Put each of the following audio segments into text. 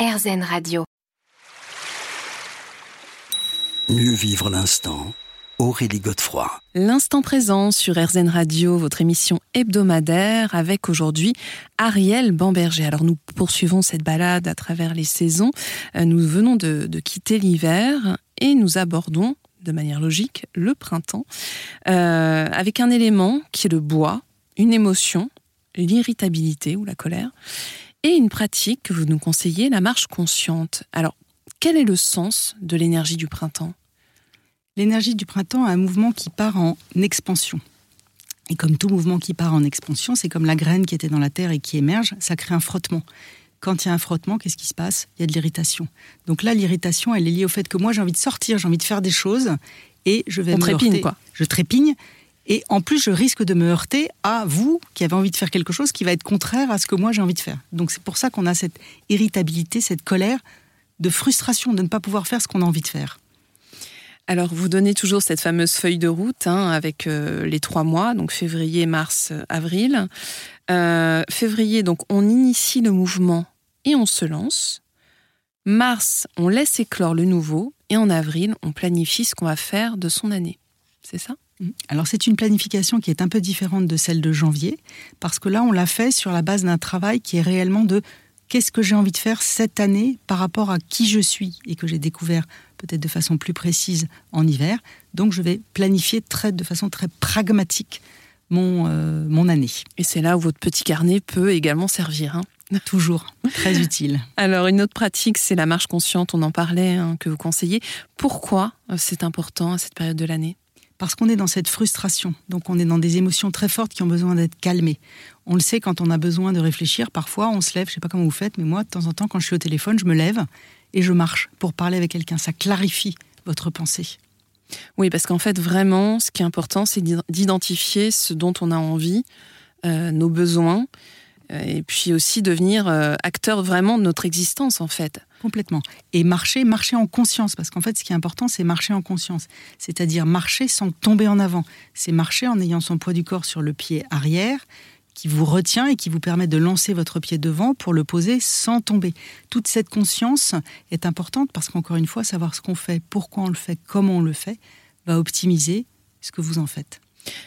RZN Radio. Mieux vivre l'instant. Aurélie Godefroy. L'instant présent sur RZN Radio, votre émission hebdomadaire avec aujourd'hui Ariel Bamberger. Alors nous poursuivons cette balade à travers les saisons. Euh, nous venons de, quitter l'hiver et nous abordons de manière logique le printemps euh, avec un élément qui est le bois, une émotion, l'irritabilité ou la colère et une pratique que vous nous conseillez, la marche consciente. Alors, quel est le sens de l'énergie du printemps? L'énergie du printemps est un mouvement qui part en expansion. Et comme tout mouvement qui part en expansion, c'est comme la graine qui était dans la terre et qui émerge, ça crée un frottement. Quand il y a un frottement, qu'est-ce qui se passe? Il y a de l'irritation. Donc là, l'irritation, elle est liée au fait que moi, j'ai envie de sortir, j'ai envie de faire des choses, et je vais On me trépigne, heurter. quoi. Je trépigne, et en plus, je risque de me heurter à vous qui avez envie de faire quelque chose qui va être contraire à ce que moi j'ai envie de faire. Donc c'est pour ça qu'on a cette irritabilité, cette colère, de frustration de ne pas pouvoir faire ce qu'on a envie de faire. Alors, vous donnez toujours cette fameuse feuille de route hein, avec euh, les trois mois, donc février, mars, euh, avril. Euh, février, donc on initie le mouvement et on se lance. Mars, on laisse éclore le nouveau. Et en avril, on planifie ce qu'on va faire de son année. C'est ça? Alors c'est une planification qui est un peu différente de celle de janvier, parce que là on l'a fait sur la base d'un travail qui est réellement de qu'est-ce que j'ai envie de faire cette année par rapport à qui je suis et que j'ai découvert peut-être de façon plus précise en hiver. Donc je vais planifier très, de façon très pragmatique mon, euh, mon année. Et c'est là où votre petit carnet peut également servir. hein. Toujours très utile. Alors une autre pratique, c'est la marche consciente, on en parlait, hein, que vous conseillez. Pourquoi euh, c'est important à cette période de l'année? Parce qu'on est dans cette frustration. Donc on est dans des émotions très fortes qui ont besoin d'être calmées. On le sait quand on a besoin de réfléchir. Parfois, on se lève, je sais pas comment vous faites, mais moi, de temps en temps, quand je suis au téléphone, je me lève et je marche pour parler avec quelqu'un. Ça clarifie votre pensée. Oui, parce qu'en fait, vraiment, ce qui est important, c'est d'identifier ce dont on a envie, euh, nos besoins, euh, et puis aussi devenir euh, acteur vraiment de notre existence, en fait. Complètement. Et marcher, marcher en conscience, parce qu'en fait, ce qui est important, c'est marcher en conscience. C'est-à-dire marcher sans tomber en avant. C'est marcher en ayant son poids du corps sur le pied arrière, qui vous retient et qui vous permet de lancer votre pied devant pour le poser sans tomber. Toute cette conscience est importante parce qu'encore une fois, savoir ce qu'on fait, pourquoi on le fait, comment on le fait, va optimiser ce que vous en faites.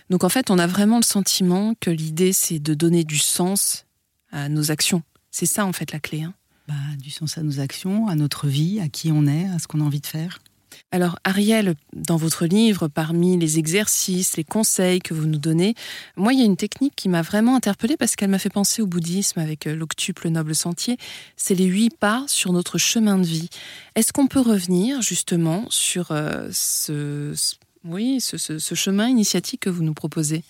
Donc en fait, on a vraiment le sentiment que l'idée, c'est de donner du sens à nos actions. C'est ça, en fait, la clé. Hein bah, du sens à nos actions, à notre vie, à qui on est, à ce qu'on a envie de faire. Alors Ariel, dans votre livre, parmi les exercices, les conseils que vous nous donnez, moi il y a une technique qui m'a vraiment interpellée parce qu'elle m'a fait penser au bouddhisme avec euh, l'octuple noble sentier, c'est les huit pas sur notre chemin de vie. Est-ce qu'on peut revenir justement sur euh, ce, oui, ce, ce, chemin initiatique que vous nous proposez?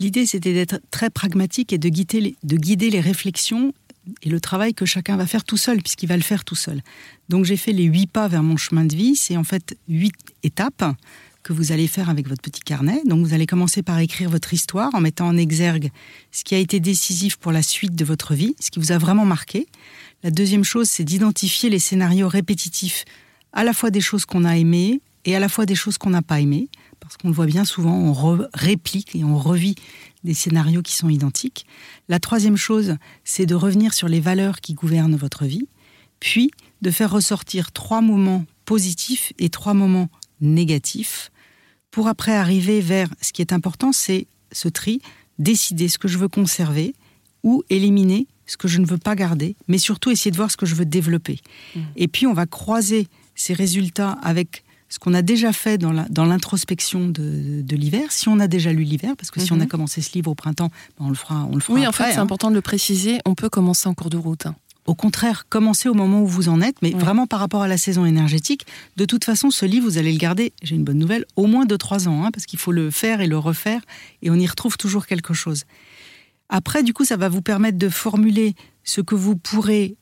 L'idée, c'était d'être très pragmatique et de guider, les, de guider les réflexions et le travail que chacun va faire tout seul, puisqu'il va le faire tout seul. Donc j'ai fait les huit pas vers mon chemin de vie. C'est en fait huit étapes que vous allez faire avec votre petit carnet. Donc vous allez commencer par écrire votre histoire en mettant en exergue ce qui a été décisif pour la suite de votre vie, ce qui vous a vraiment marqué. La deuxième chose, c'est d'identifier les scénarios répétitifs, à la fois des choses qu'on a aimées et à la fois des choses qu'on n'a pas aimées, parce qu'on le voit bien souvent, on réplique et on revit des scénarios qui sont identiques. La troisième chose, c'est de revenir sur les valeurs qui gouvernent votre vie, puis de faire ressortir trois moments positifs et trois moments négatifs, pour après arriver vers ce qui est important, c'est ce tri, décider ce que je veux conserver ou éliminer ce que je ne veux pas garder, mais surtout essayer de voir ce que je veux développer. Mmh. Et puis on va croiser ces résultats avec ce qu'on a déjà fait dans l'introspection de, l'hiver, si on a déjà lu l'hiver, parce que si on a mhm. commencé ce livre au printemps, ben, on le fera, on le fera Oui, en fait, c'est hein. important de le préciser. On peut commencer en cours de route. Hein. Au contraire, commencez au moment où vous en êtes, mais vraiment par rapport à la saison énergétique. De toute façon, ce livre, vous allez le garder, j'ai une bonne nouvelle, au moins de trois ans, hein, parce qu'il faut le faire et le refaire, et on y retrouve toujours quelque chose. Après, du coup, ça va vous permettre de formuler ce que vous pourrez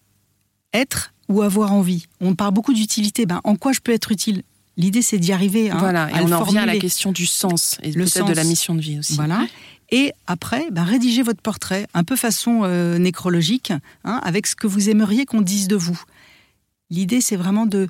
être ou avoir envie. On parle beaucoup d'utilité. Ben, en quoi je peux être utile? L'idée, c'est d'y arriver. Hein, voilà, et on en revient à la question du sens et peut-être de la mission de vie aussi. Voilà. Et après, bah, rédigez votre portrait, un peu façon euh, nécrologique, hein, avec ce que vous aimeriez qu'on dise de vous. L'idée, c'est vraiment de,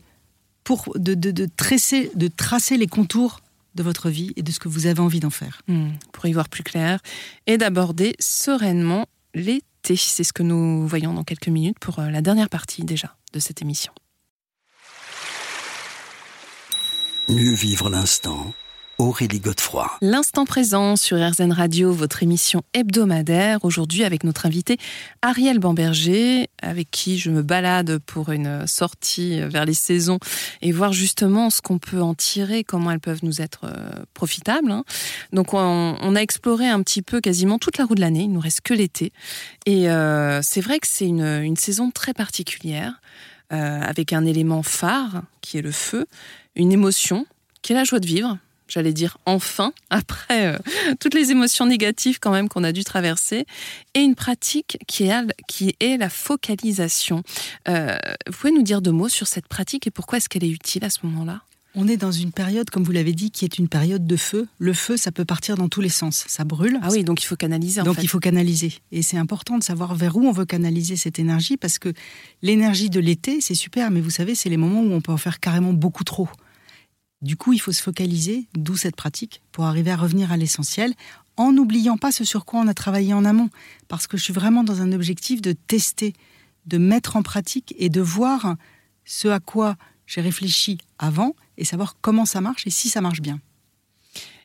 pour, de, de, tracer, de tracer les contours de votre vie et de ce que vous avez envie d'en faire. Hmm, pour y voir plus clair et d'aborder sereinement les thé. C'est ce que nous voyons dans quelques minutes pour euh, la dernière partie déjà de cette émission. Mieux vivre l'instant Aurélie Godefroy. L'instant présent sur RZN Radio, votre émission hebdomadaire, aujourd'hui avec notre invité Ariel Bamberger, avec qui je me balade pour une sortie vers les saisons et voir justement ce qu'on peut en tirer, comment elles peuvent nous être euh, profitables. Hein. Donc on, a exploré un petit peu quasiment toute la roue de l'année, il nous reste que l'été. Et euh, c'est vrai que c'est une, saison très particulière, euh, avec un élément phare qui est le feu, une émotion qui est la joie de vivre, j'allais dire enfin, après euh, toutes les émotions négatives quand même qu'on a dû traverser, et une pratique qui est, la focalisation. Euh, vous pouvez nous dire deux mots sur cette pratique et pourquoi est-ce qu'elle est utile à ce moment-là? On est dans une période, comme vous l'avez dit, qui est une période de feu. Le feu, ça peut partir dans tous les sens. Ça brûle. Ah oui, donc il faut canaliser. donc il faut canaliser. Et c'est important de savoir vers où on veut canaliser cette énergie, parce que l'énergie de l'été, c'est super, mais vous savez, c'est les moments où on peut en faire carrément beaucoup trop. Du coup, il faut se focaliser, d'où cette pratique, pour arriver à revenir à l'essentiel, en n'oubliant pas ce sur quoi on a travaillé en amont. Parce que je suis vraiment dans un objectif de tester, de mettre en pratique et de voir ce à quoi j'ai réfléchi avant et savoir comment ça marche et si ça marche bien.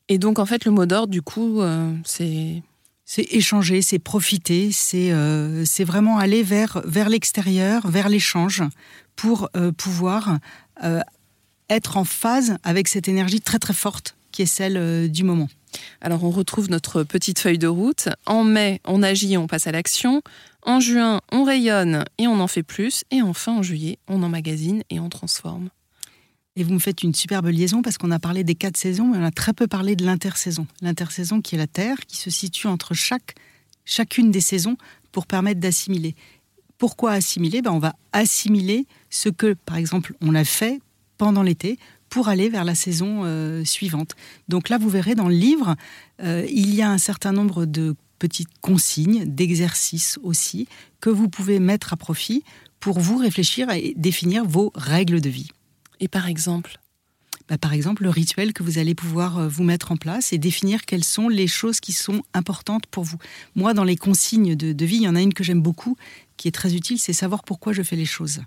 Et donc, en fait, le mot d'ordre, du coup, euh, c'est c'est échanger, c'est profiter, c'est euh, vraiment aller vers, vers l'extérieur, vers l'échange, pour euh, pouvoir être en phase avec cette énergie très très forte qui est celle du moment. Alors on retrouve notre petite feuille de route. En mai, on agit, on passe à l'action. En juin, on rayonne et on en fait plus. Et enfin, en juillet, on emmagasine et on transforme. Et vous me faites une superbe liaison parce qu'on a parlé des quatre saisons, mais on a très peu parlé de l'intersaison. L'intersaison qui est la Terre, qui se situe entre chaque, chacune des saisons pour permettre d'assimiler. Pourquoi assimiler? Ben On va assimiler ce que, par exemple, on a fait pendant l'été pour aller vers la saison euh, suivante. Donc là, vous verrez dans le livre, euh, il y a un certain nombre de petites consignes, d'exercices aussi, que vous pouvez mettre à profit pour vous réfléchir et définir vos règles de vie. Et par exemple? Bah, par exemple, le rituel que vous allez pouvoir euh, vous mettre en place et définir quelles sont les choses qui sont importantes pour vous. Moi, dans les consignes de, de vie, il y en a une que j'aime beaucoup, qui est très utile, c'est savoir pourquoi je fais les choses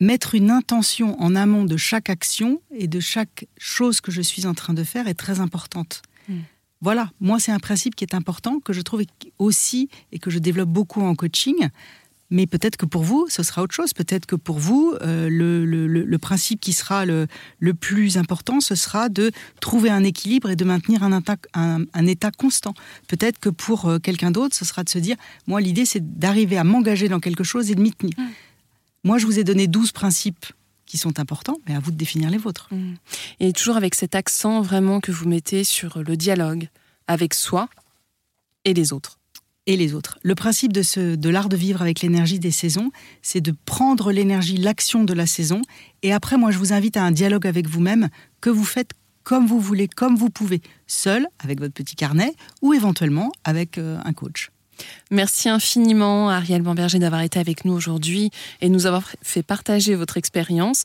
mettre une intention en amont de chaque action et de chaque chose que je suis en train de faire est très importante. Hmm. Voilà, moi c'est un principe qui est important, que je trouve aussi et que je développe beaucoup en coaching. Mais peut-être que pour vous, ce sera autre chose. Peut-être que pour vous, euh, le, principe qui sera le, plus important, ce sera de trouver un équilibre et de maintenir un, un, état constant. Peut-être que pour euh, quelqu'un d'autre, ce sera de se dire, moi l'idée c'est d'arriver à m'engager dans quelque chose et de m'y tenir. Hmm. Moi, je vous ai donné 12 principes qui sont importants, mais à vous de définir les vôtres. Mmh. Et toujours avec cet accent vraiment que vous mettez sur le dialogue avec soi et les autres. Et les autres. Le principe de, ce, de l'art de vivre avec l'énergie des saisons, c'est de prendre l'énergie, l'action de la saison, et après, moi, je vous invite à un dialogue avec vous-même que vous faites comme vous voulez, comme vous pouvez, seul, avec votre petit carnet, ou éventuellement avec euh, un coach. Merci infiniment, Ariel Bamberger, d'avoir été avec nous aujourd'hui et nous avoir fait partager votre expérience.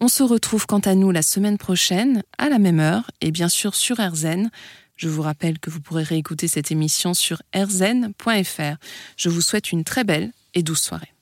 On se retrouve quant à nous la semaine prochaine, à la même heure, et bien sûr sur RZN. Je vous rappelle que vous pourrez réécouter cette émission sur rzn.fr. Je vous souhaite une très belle et douce soirée.